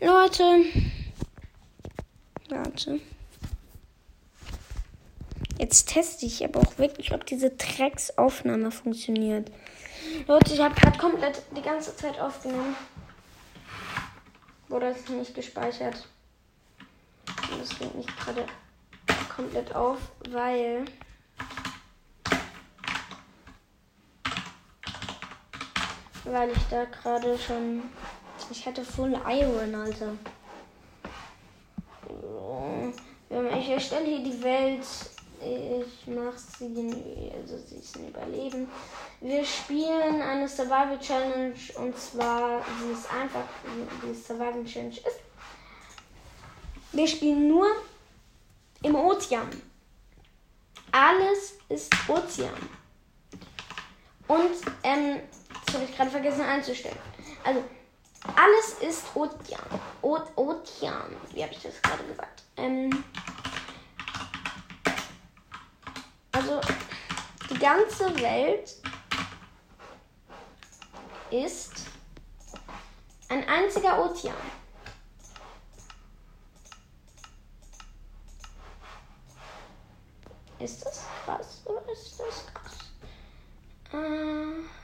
Leute. Warte. Jetzt teste ich aber auch wirklich, ob diese Drecksaufnahme funktioniert. Leute, ich habe gerade komplett die ganze Zeit aufgenommen. Wurde es nicht gespeichert. Und das geht nicht gerade komplett auf, weil. Weil ich da gerade schon. Ich hatte Full Iron, Alter. Ich erstelle hier die Welt. Ich mache sie, also sie ist ein Überleben. Wir spielen eine Survival Challenge und zwar, sie ist einfach, wie Survival Challenge ist. Wir spielen nur im Ozean. Alles ist Ozean. Und, ähm, das habe ich gerade vergessen einzustellen. Also, alles ist Ozean. O Ozean. Wie habe ich das gerade gesagt? Ähm, also, die ganze Welt ist ein einziger Ozean. Ist das krass oder ist das krass? Äh.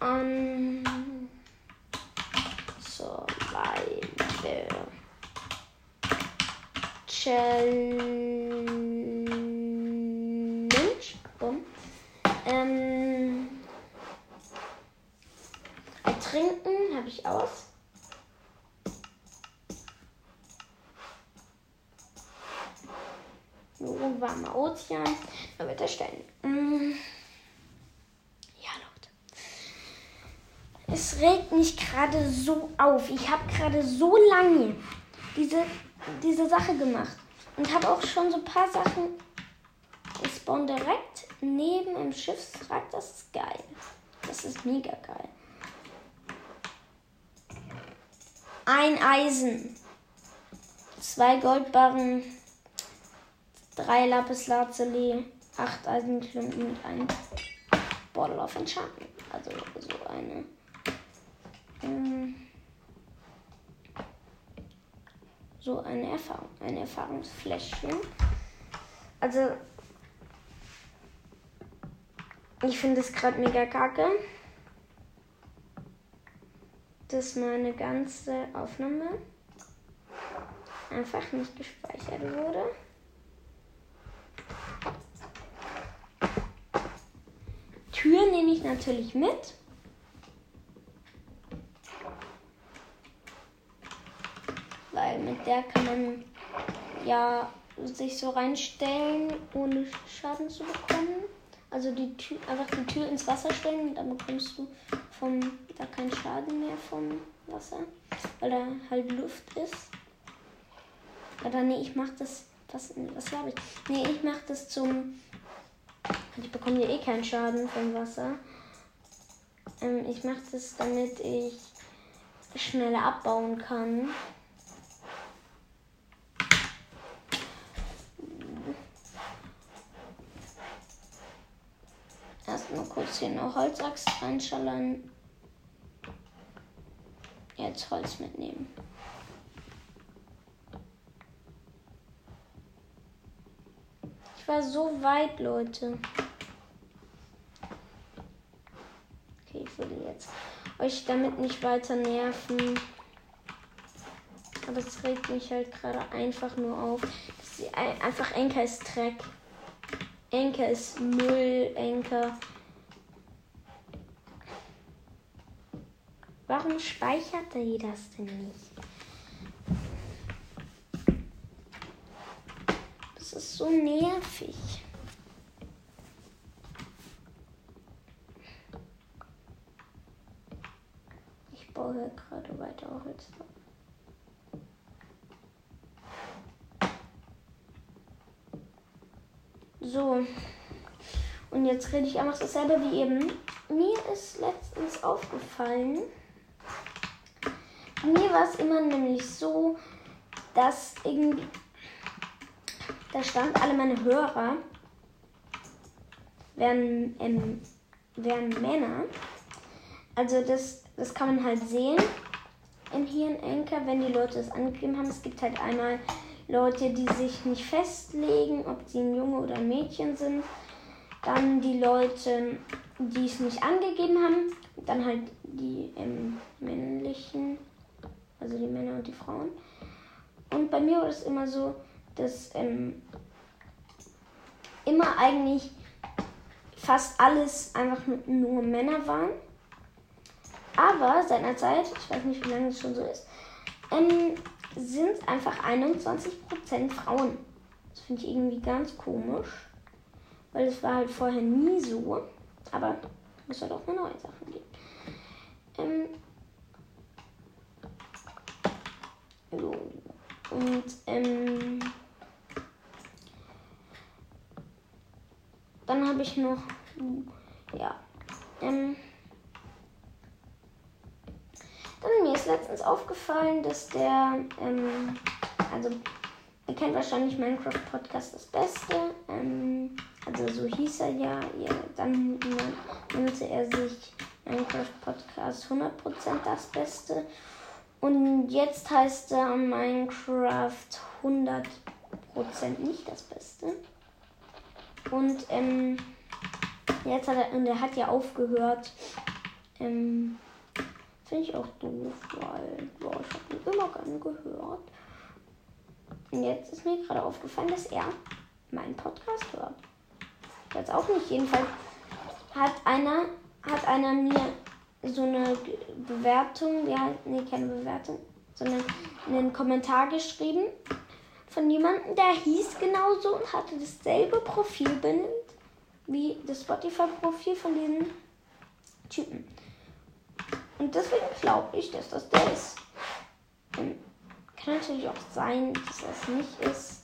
Um, Survival Challenge. Bumm. Ähm, Ertrinken habe ich aus. Nur warmer Ozean. Da wird erstellen. Mm. Ja, Leute. Es regt mich gerade so auf. Ich habe gerade so lange diese, diese Sache gemacht. Und habe auch schon so ein paar Sachen. Ich spawn direkt neben dem Schiffswrack. Das ist geil. Das ist mega geil. Ein Eisen. Zwei Goldbarren. Drei Lapis Lazuli. Acht Eisenklumpen und ein Bottle of Enchantment. Also so eine. Ähm, so eine Erfahrung. Ein Erfahrungsfläschchen. Also. Ich finde es gerade mega kacke, dass meine ganze Aufnahme einfach nicht gespeichert wurde. Tür nehme ich natürlich mit. Weil mit der kann man ja sich so reinstellen, ohne Schaden zu bekommen. Also die Tür, einfach die Tür ins Wasser stellen und dann bekommst du vom, da keinen Schaden mehr vom Wasser, weil da halt Luft ist. Oder nee, ich mach das, was, was habe ich? Nee, ich mach das zum, ich bekomme ja eh keinen Schaden vom Wasser. Ähm, ich mach das, damit ich schneller abbauen kann. Erstmal kurz hier noch Holzaxt reinschallern. Jetzt Holz mitnehmen. Ich war so weit, Leute. Okay, ich würde jetzt euch damit nicht weiter nerven. Aber es regt mich halt gerade einfach nur auf. ein- Einfach Enker ist Dreck. Enker ist Müll. Enker. Warum speichert er das denn nicht? Das ist so nervig. Ich baue gerade weiter Holz. So. Und jetzt rede ich einfach dasselbe wie eben. Mir ist letztens aufgefallen, mir war es immer nämlich so, dass irgendwie da stand alle meine Hörer wären, ähm, wären Männer. Also das, das kann man halt sehen in hier in Anchor, wenn die Leute es angegeben haben. Es gibt halt einmal Leute, die sich nicht festlegen, ob sie ein Junge oder ein Mädchen sind. Dann die Leute, die es nicht angegeben haben. Dann halt die ähm, männlichen, also die Männer und die Frauen. Und bei mir war es immer so, dass ähm, immer eigentlich fast alles einfach nur Männer waren. Aber seit einer Zeit, ich weiß nicht, wie lange es schon so ist, ähm, sind einfach 21% Frauen. Das finde ich irgendwie ganz komisch, weil es war halt vorher nie so. Aber es soll auch eine neue Sachen geben. Ähm, so. Und ähm, dann habe ich noch, ja, ähm, dann mir ist letztens aufgefallen, dass der, ähm, also ihr kennt wahrscheinlich Minecraft Podcast das Beste, ähm, also so hieß er ja, ja dann nannte er sich Minecraft Podcast 100% das Beste und jetzt heißt er Minecraft 100% nicht das Beste. Und ähm, jetzt hat er, und er hat ja aufgehört, ähm, Finde ich auch doof, weil boah, ich habe ihn immer gerne gehört. Und jetzt ist mir gerade aufgefallen, dass er meinen Podcast hört. Jetzt auch nicht. Jedenfalls hat einer, hat einer mir so eine Bewertung, ja, nee, keine Bewertung, sondern einen Kommentar geschrieben von jemandem, der hieß genauso und hatte dasselbe Profilbild wie das Spotify-Profil von diesem Typen. Und deswegen glaube ich, dass das der ist. Und kann natürlich auch sein, dass das nicht ist.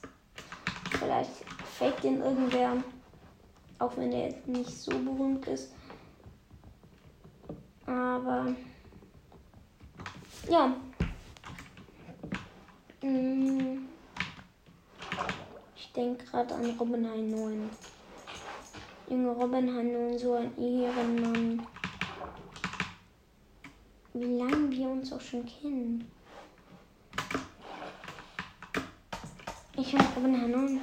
Vielleicht fake den irgendwer. Auch wenn der jetzt nicht so berühmt ist. Aber ja. Mm. Ich denke gerade an Robin 9. Junge Robin 9, so ein Ehrenmann wie lange wir uns auch schon kennen. Ich und Robin Hanon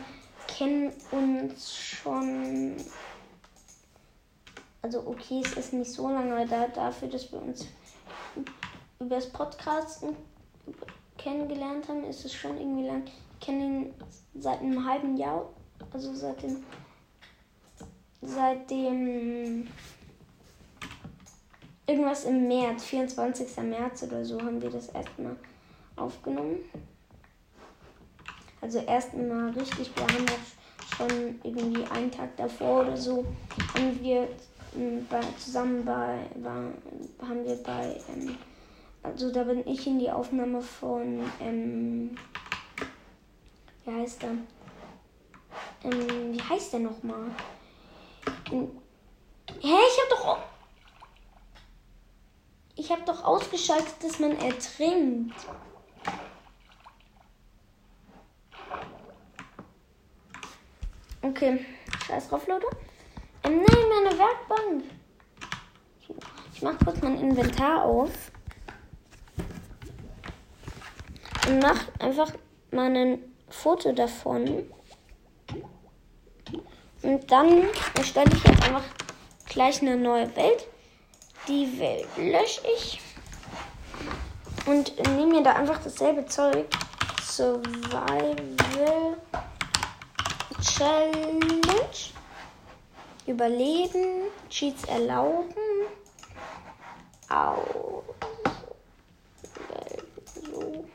kennen uns schon. Also okay, es ist nicht so lange, da, dafür, dass wir uns über das Podcasten kennengelernt haben, ist es schon irgendwie lang. Ich kenne ihn seit einem halben Jahr, also seit dem seit dem irgendwas im März, 24. März oder so, haben wir das erstmal aufgenommen. Also erstmal richtig, wir haben auch schon irgendwie einen Tag davor oder so, haben wir bei, zusammen bei, bei, haben wir bei, ähm, also da bin ich in die Aufnahme von, ähm, wie heißt der? Ähm, wie heißt der nochmal? Hä, ich hab doch ich habe doch ausgeschaltet, dass man ertrinkt. Okay, scheiß drauf, Leute. Werkbank. Ich mache kurz mein Inventar auf. Und mache einfach mal ein Foto davon. Und dann erstelle ich jetzt einfach gleich eine neue Welt. Die Welt lösche ich. Und nehme mir da einfach dasselbe Zeug. Survival Challenge. Überleben. Cheats erlauben. Au. So.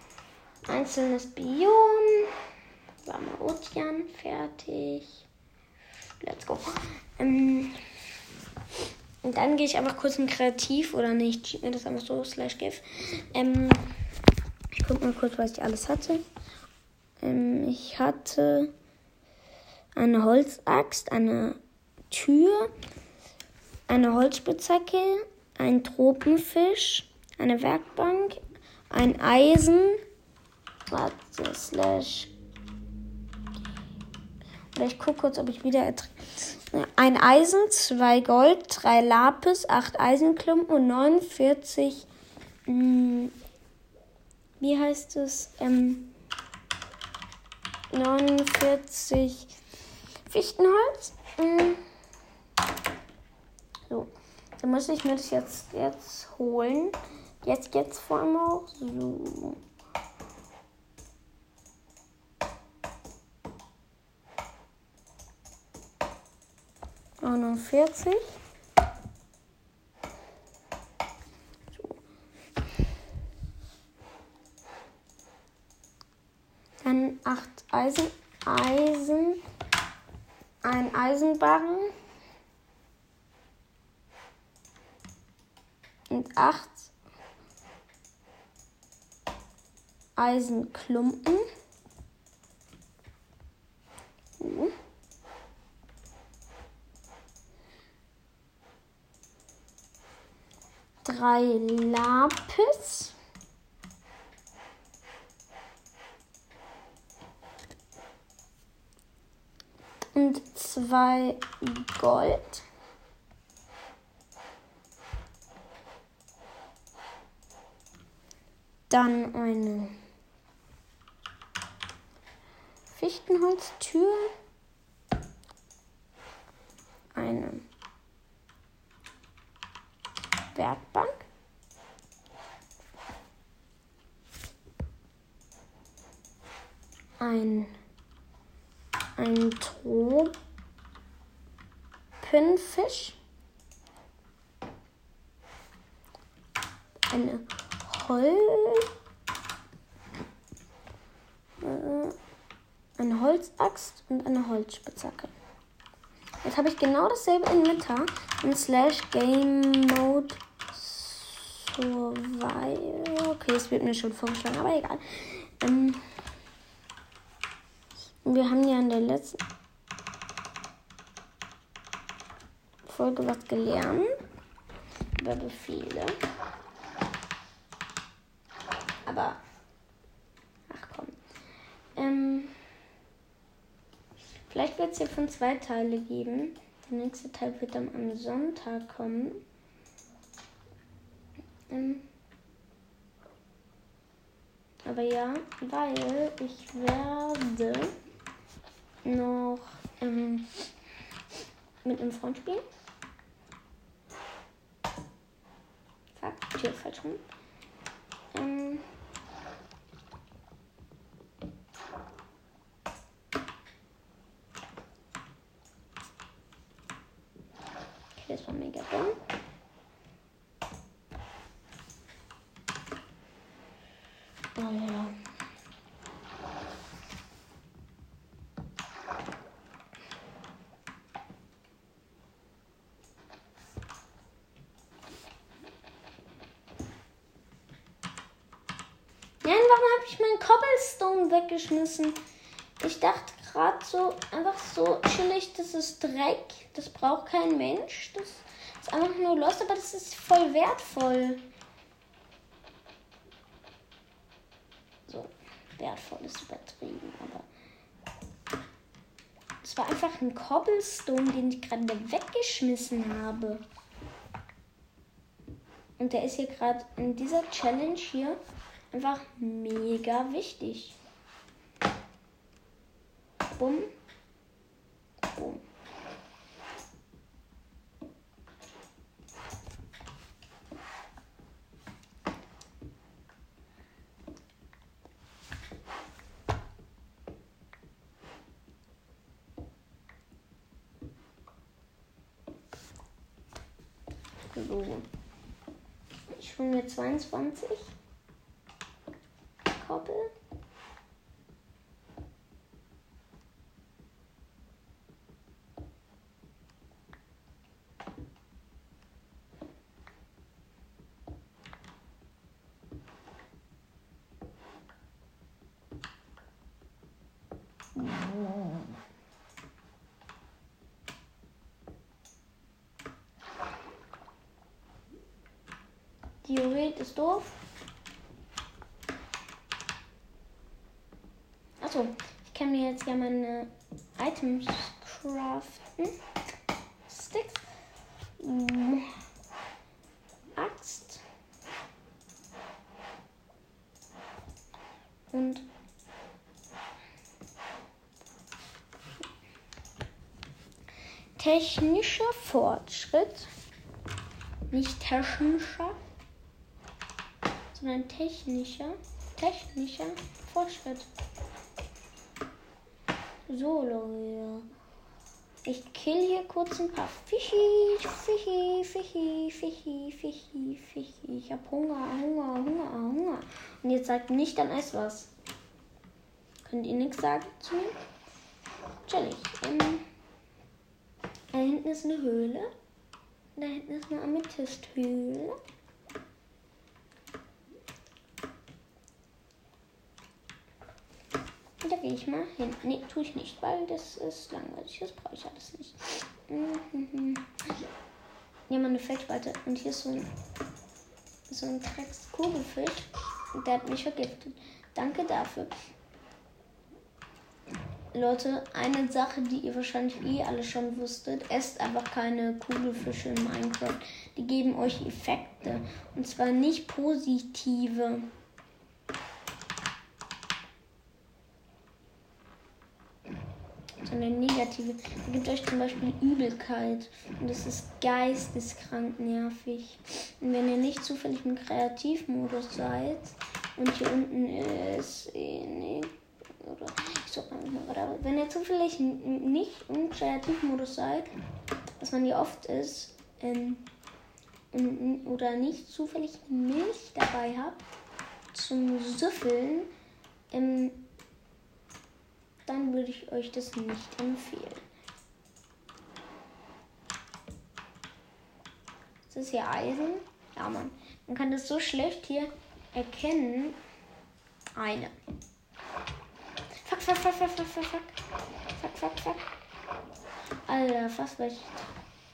Einzelnes Biom. Warmer Ozean. Fertig. Let's go. Ähm, und dann gehe ich einfach kurz in Kreativ oder nicht. Cheat mir das einfach so, slash gif. Ähm, ich guck mal kurz, was ich alles hatte. Ähm, ich hatte eine Holzaxt, eine Tür, eine Holzspitzhacke, ein Tropenfisch, eine Werkbank, ein Eisen, warte, slash Oder ich gucke kurz, ob ich wieder ein Eisen, zwei Gold, drei Lapis, acht Eisenklumpen und 49. Mh, hm, wie heißt es? Ähm, 49 Fichtenholz. Hm. So, dann muss ich mir das jetzt, jetzt holen. Jetzt, jetzt vor allem auch. So. 49. Dann 8 Eisen, Eisen, ein Eisenbarren und 8 Eisenklumpen. Drei Lapis. Und zwei Gold. Dann eine Fichtenholztür. Eine Werkbank. Ein, ein Tropenfisch. Eine Hol äh, eine Holzaxt und eine Holzspitzhacke. Jetzt habe ich genau dasselbe Inventar in Slash Game Mode Survival. Okay, es wird mir schon vorgeschlagen, aber egal. Ähm, wir haben ja in der letzten Folge was gelernt über Befehle. Aber, ach komm. Ähm, vielleicht wird es hier von zwei Teile geben. Der nächste Teil wird dann am Sonntag kommen. Ähm aber ja, weil ich werde noch ähm, mit einem Freund spielen. Fuck, Tür falsch rum. Ähm, okay, das war mega dumm. Oh ja. Nein, warum Cobblestone weggeschmissen? Ich dachte gerade so, einfach so chillig, das ist Dreck. Das braucht kein Mensch. Das ist einfach nur los, aber das ist voll wertvoll. wertvoll ist übertrieben, aber es war einfach ein Cobblestone, den ich gerade weggeschmissen habe. Und der ist hier gerade in dieser Challenge hier einfach mega wichtig. Bumm. Bumm. So. Ich hole mir 22 Koppel. Diorit ist doof. Achso, ich kann jetzt ja meine Items craften. Sticks. Mm. Axt. Und technischer Fortschritt. Nicht technischer, sondern technischer, technischer Fortschritt. So, Leute. Ich kill hier kurz ein paar Fischi, Fischi, Fischi, Fischi, Fischi, Fischi. Ich hab Hunger, Hunger, Hunger, Hunger. Und jetzt sagt nicht dann Eis was. Könnt ihr nichts sagen zu mir? Chillig. Ähm, da hinten ist eine Höhle. Da hinten ist eine Amethysthöhle. Da gehe ich mal hin. Nee, tue ich nicht, weil das ist langweilig. Das brauche ich alles nicht. Mhm. Hier mal eine Feldspalte. Und hier ist so ein, so ein Dreckskugelfisch. Und der hat mich vergiftet. Danke dafür. Leute, eine Sache, die ihr wahrscheinlich eh alle schon wusstet, esst einfach keine Kugelfische in Minecraft. Die geben euch Effekte. Und zwar nicht positive. Sondern negative. Da gibt euch zum Beispiel Übelkeit. Und das ist geisteskrank nervig. Und wenn ihr nicht zufällig im Kreativmodus seid und hier unten ist. Nee, oder, so, wenn ihr zufällig nicht im Kreativmodus seid, was man hier oft ist, ähm, oder nicht zufällig Milch dabei habt zum Süffeln, ähm, dann würde ich euch das nicht empfehlen. Das ist hier Eisen. Ja, man. Man kann das so schlecht hier erkennen. Eine. Fuck, fuck, fuck, fuck, fuck, fuck, fuck. Fuck, fuck. Alter, fast wäre ich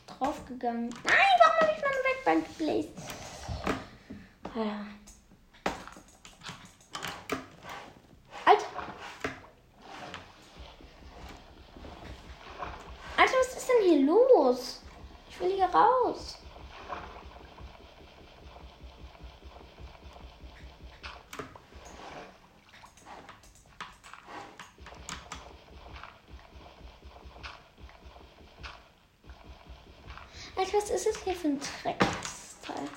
draufgegangen. Nein, warum habe ich meine Werkbank geblazed? Alter. Los? Ich will hier raus. Was ist es hier für ein Drecksteil?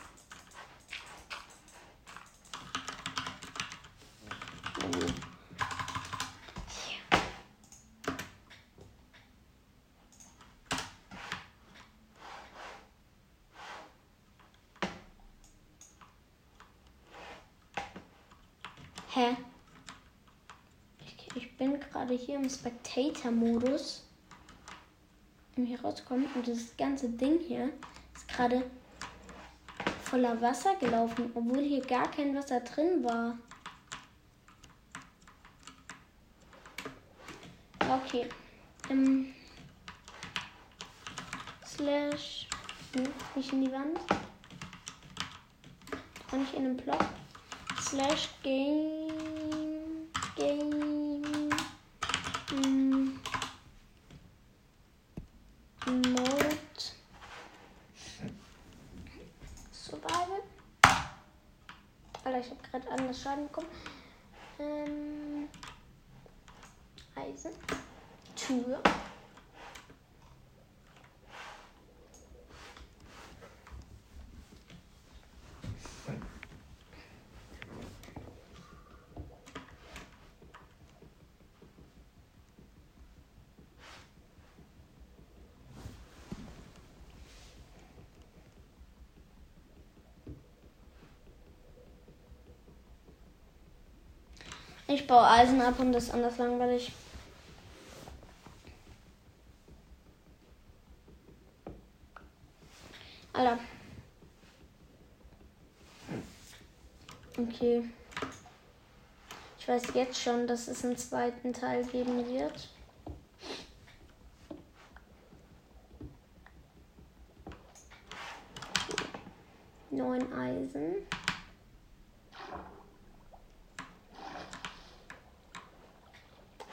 Hä? Ich, ich bin gerade hier im Spectator-Modus, um hier rauszukommen. Und das ganze Ding hier ist gerade voller Wasser gelaufen, obwohl hier gar kein Wasser drin war. Okay. Ähm. Slash. Hm, nicht in die Wand. Auch nicht in den Block. Slash. Game mm, Mode Survival. Alter, ich habe gerade anders Schaden bekommen. Ähm, Eisen. Tür. Ich baue Eisen ab und das ist anders langweilig. Alter. Okay. Ich weiß jetzt schon, dass es einen zweiten Teil geben wird. Neun Eisen.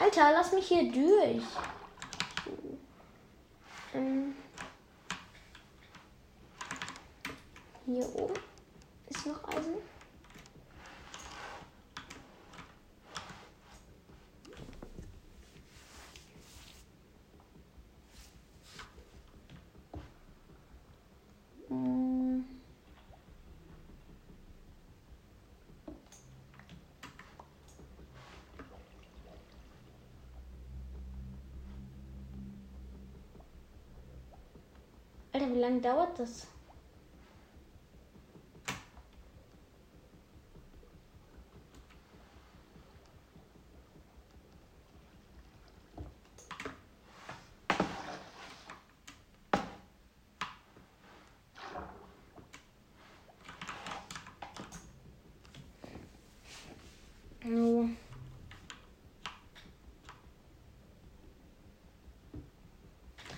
Alter, lass mich hier durch. Ähm. Hier oben. Lange dauert das? No.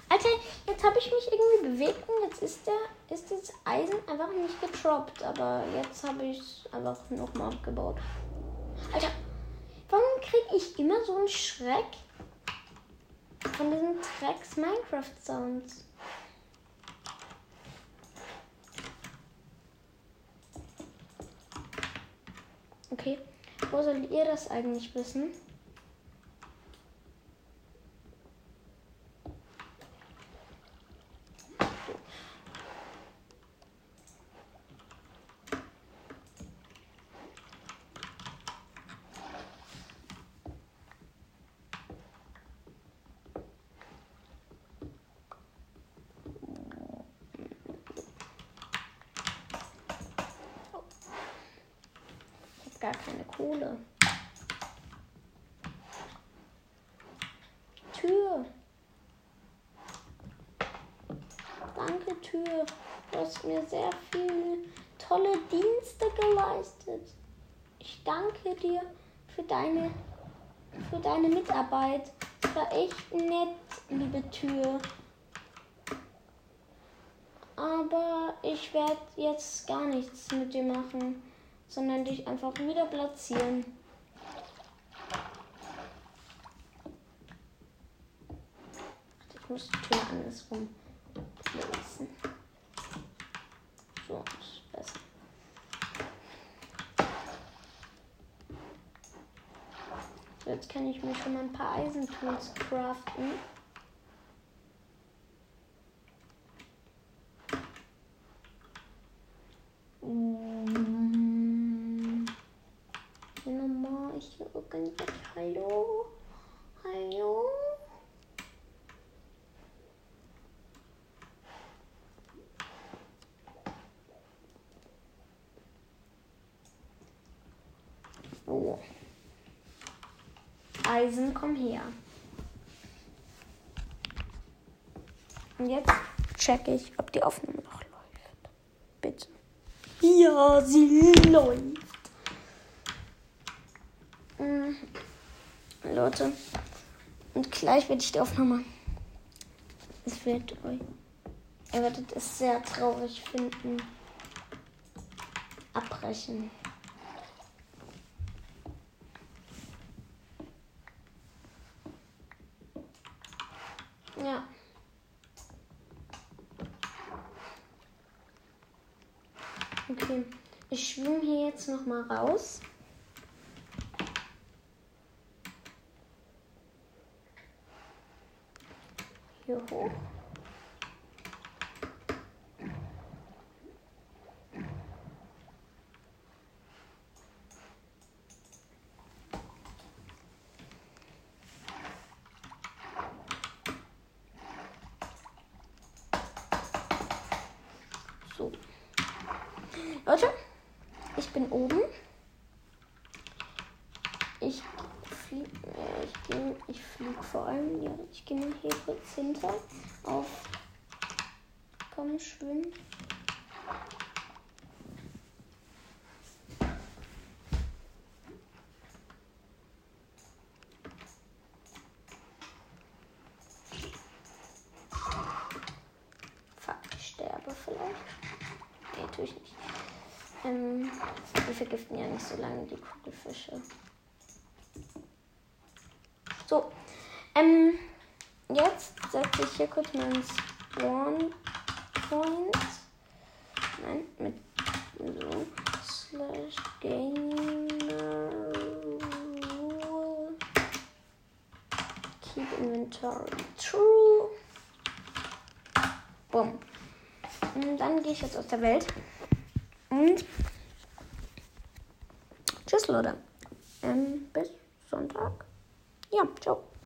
Alter, jetzt habe ich mich irgendwie bewegt und jetzt ist der ist das Eisen einfach nicht getroppt, aber jetzt habe ich es einfach nochmal abgebaut. Alter, warum kriege ich immer so einen Schreck von diesen Tracks Minecraft Sounds? Okay, wo soll ihr das eigentlich wissen? Gar keine Kohle. Tür. Danke, Tür. Du hast mir sehr viele tolle Dienste geleistet. Ich danke dir für deine, für deine Mitarbeit. Es war echt nett, liebe Tür. Aber ich werde jetzt gar nichts mit dir machen, sondern dich einfach wieder platzieren. Ich muss die Tür andersrum placen. So, ist besser. Jetzt kann ich mir schon mal ein paar Eisentools craften. Mm. Hier nochmal hier irgendwas. Hallo? Hallo? Oh. Eisen, komm her. Und jetzt checke ich, ob die Aufnahme noch läuft. Bitte. Ja, sie läuft. Mhm. Leute. Und gleich werde ich die Aufnahme. Es wird euch. Ihr werdet es sehr traurig finden. Abbrechen. Ja. Okay. Ich schwimme hier jetzt noch mal raus. Hier hoch. So. Leute, ich bin oben. Ich fliege, äh, ich gehe, ich fliege vor allem, ja, ich gehe mal hier kurz hinter auf. Komm, schwimm. Fuck, ich sterbe vielleicht. Nee, tue ich nicht. Ähm, die vergiften ja nicht so lange die Kugelfische. Ähm, jetzt setze ich hier kurz meinen Spawn Point. Nein, mit so slash gamer rule. Keep inventory true. Boom. Und dann gehe ich jetzt aus der Welt. Und tschüss, Leute.